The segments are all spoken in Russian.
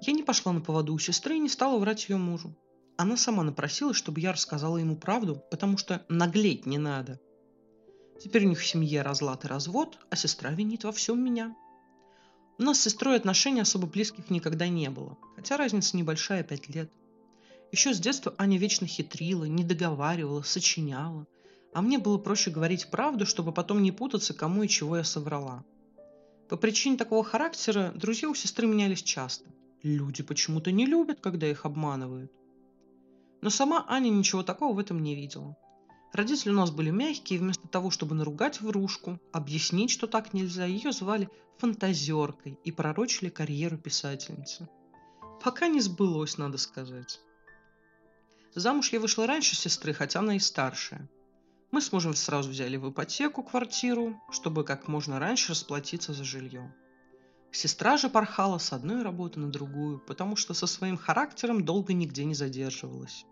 Я не пошла на поводу у сестры и не стала врать ее мужу. Она сама напросилась, чтобы я рассказала ему правду, потому что наглеть не надо. Теперь у них в семье разлад и развод, а сестра винит во всем меня. У нас с сестрой отношений особо близких никогда не было, хотя разница небольшая, пять лет. Еще с детства Аня вечно хитрила, не договаривала, сочиняла. А мне было проще говорить правду, чтобы потом не путаться, кому и чего я соврала. По причине такого характера друзья у сестры менялись часто. Люди почему-то не любят, когда их обманывают. Но сама Аня ничего такого в этом не видела. Родители у нас были мягкие, и вместо того, чтобы наругать врушку, объяснить, что так нельзя, ее звали фантазеркой и пророчили карьеру писательницы. Пока не сбылось, надо сказать. Замуж я вышла раньше сестры, хотя она и старшая. Мы с мужем сразу взяли в ипотеку квартиру, чтобы как можно раньше расплатиться за жилье. Сестра же порхала с одной работы на другую, потому что со своим характером долго нигде не задерживалась.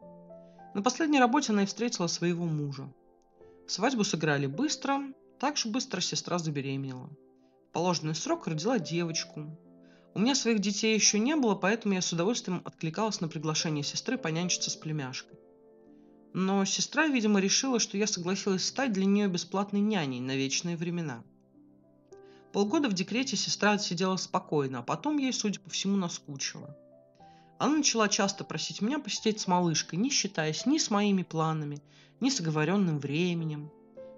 На последней работе она и встретила своего мужа. Свадьбу сыграли быстро, так же быстро сестра забеременела. В положенный срок родила девочку. У меня своих детей еще не было, поэтому я с удовольствием откликалась на приглашение сестры понянчиться с племяшкой. Но сестра, видимо, решила, что я согласилась стать для нее бесплатной няней на вечные времена. Полгода в декрете сестра отсидела спокойно, а потом ей, судя по всему, наскучило. Она начала часто просить меня посидеть с малышкой, не считаясь ни с моими планами, ни с оговоренным временем.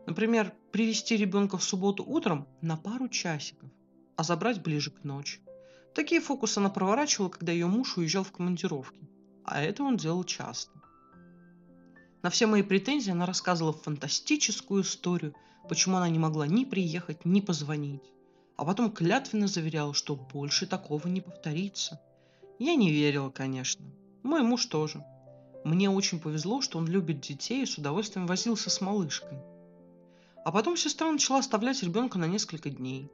Например, привести ребенка в субботу утром на пару часиков, а забрать ближе к ночи. Такие фокусы она проворачивала, когда ее муж уезжал в командировки. А это он делал часто. На все мои претензии она рассказывала фантастическую историю, почему она не могла ни приехать, ни позвонить. А потом клятвенно заверяла, что больше такого не повторится. Я не верила, конечно. Мой муж тоже. Мне очень повезло, что он любит детей и с удовольствием возился с малышкой. А потом сестра начала оставлять ребенка на несколько дней.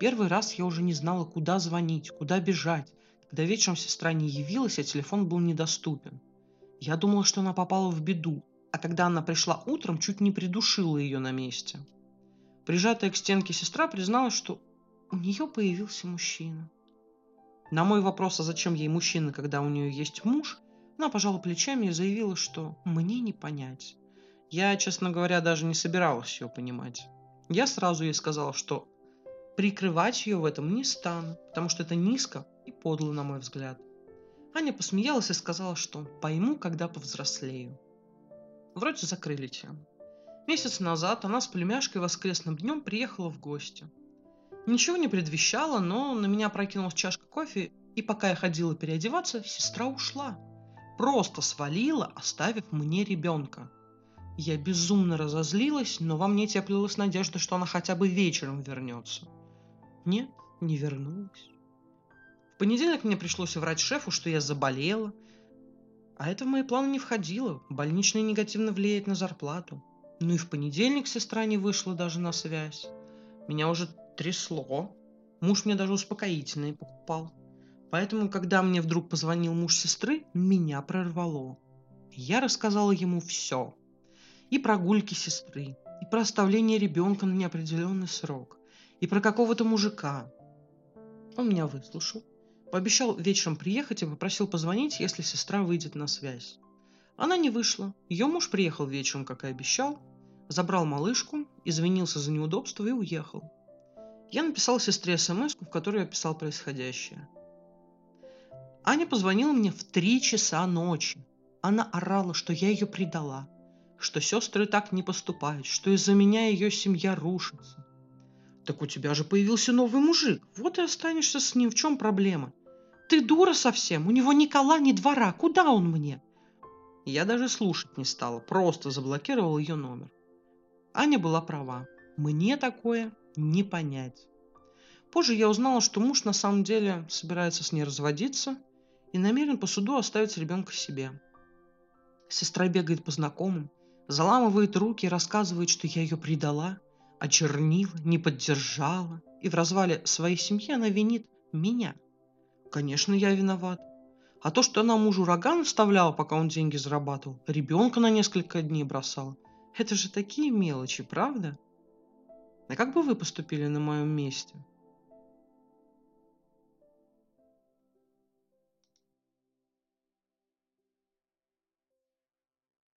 Первый раз я уже не знала, куда звонить, куда бежать, когда вечером сестра не явилась, а телефон был недоступен – я думала, что она попала в беду, а когда она пришла утром, чуть не придушила ее на месте. Прижатая к стенке сестра призналась, что у нее появился мужчина. На мой вопрос, а зачем ей мужчина, когда у нее есть муж, она пожала плечами и заявила, что мне не понять. Я, честно говоря, даже не собиралась ее понимать. Я сразу ей сказала, что прикрывать ее в этом не стану, потому что это низко и подло, на мой взгляд – Аня посмеялась и сказала, что пойму, когда повзрослею. Вроде закрыли тему. Месяц назад она с племяшкой воскресным днем приехала в гости. Ничего не предвещало, но на меня прокинулась чашка кофе, и пока я ходила переодеваться, сестра ушла. Просто свалила, оставив мне ребенка. Я безумно разозлилась, но во мне теплилась надежда, что она хотя бы вечером вернется. Нет, не вернулась. В понедельник мне пришлось врать шефу, что я заболела. А это в мои планы не входило. Больничный негативно влияет на зарплату. Ну и в понедельник сестра не вышла даже на связь. Меня уже трясло. Муж мне даже успокоительные покупал. Поэтому, когда мне вдруг позвонил муж сестры, меня прорвало. Я рассказала ему все. И про гульки сестры, и про оставление ребенка на неопределенный срок, и про какого-то мужика. Он меня выслушал, Пообещал вечером приехать и попросил позвонить, если сестра выйдет на связь. Она не вышла. Ее муж приехал вечером, как и обещал, забрал малышку, извинился за неудобство и уехал. Я написал сестре смс, в которой описал происходящее. Аня позвонила мне в три часа ночи. Она орала, что я ее предала, что сестры так не поступают, что из-за меня ее семья рушится. Так у тебя же появился новый мужик, вот и останешься с ним, в чем проблема? Ты дура совсем, у него ни кола, ни двора, куда он мне? Я даже слушать не стала, просто заблокировал ее номер. Аня была права. Мне такое не понять. Позже я узнала, что муж на самом деле собирается с ней разводиться и намерен по суду оставить ребенка себе. Сестра бегает по знакомым, заламывает руки и рассказывает, что я ее предала, очернила, не поддержала, и в развале своей семьи она винит меня – Конечно, я виноват. А то, что она мужу рога наставляла, пока он деньги зарабатывал, ребенка на несколько дней бросала, это же такие мелочи, правда? А как бы вы поступили на моем месте?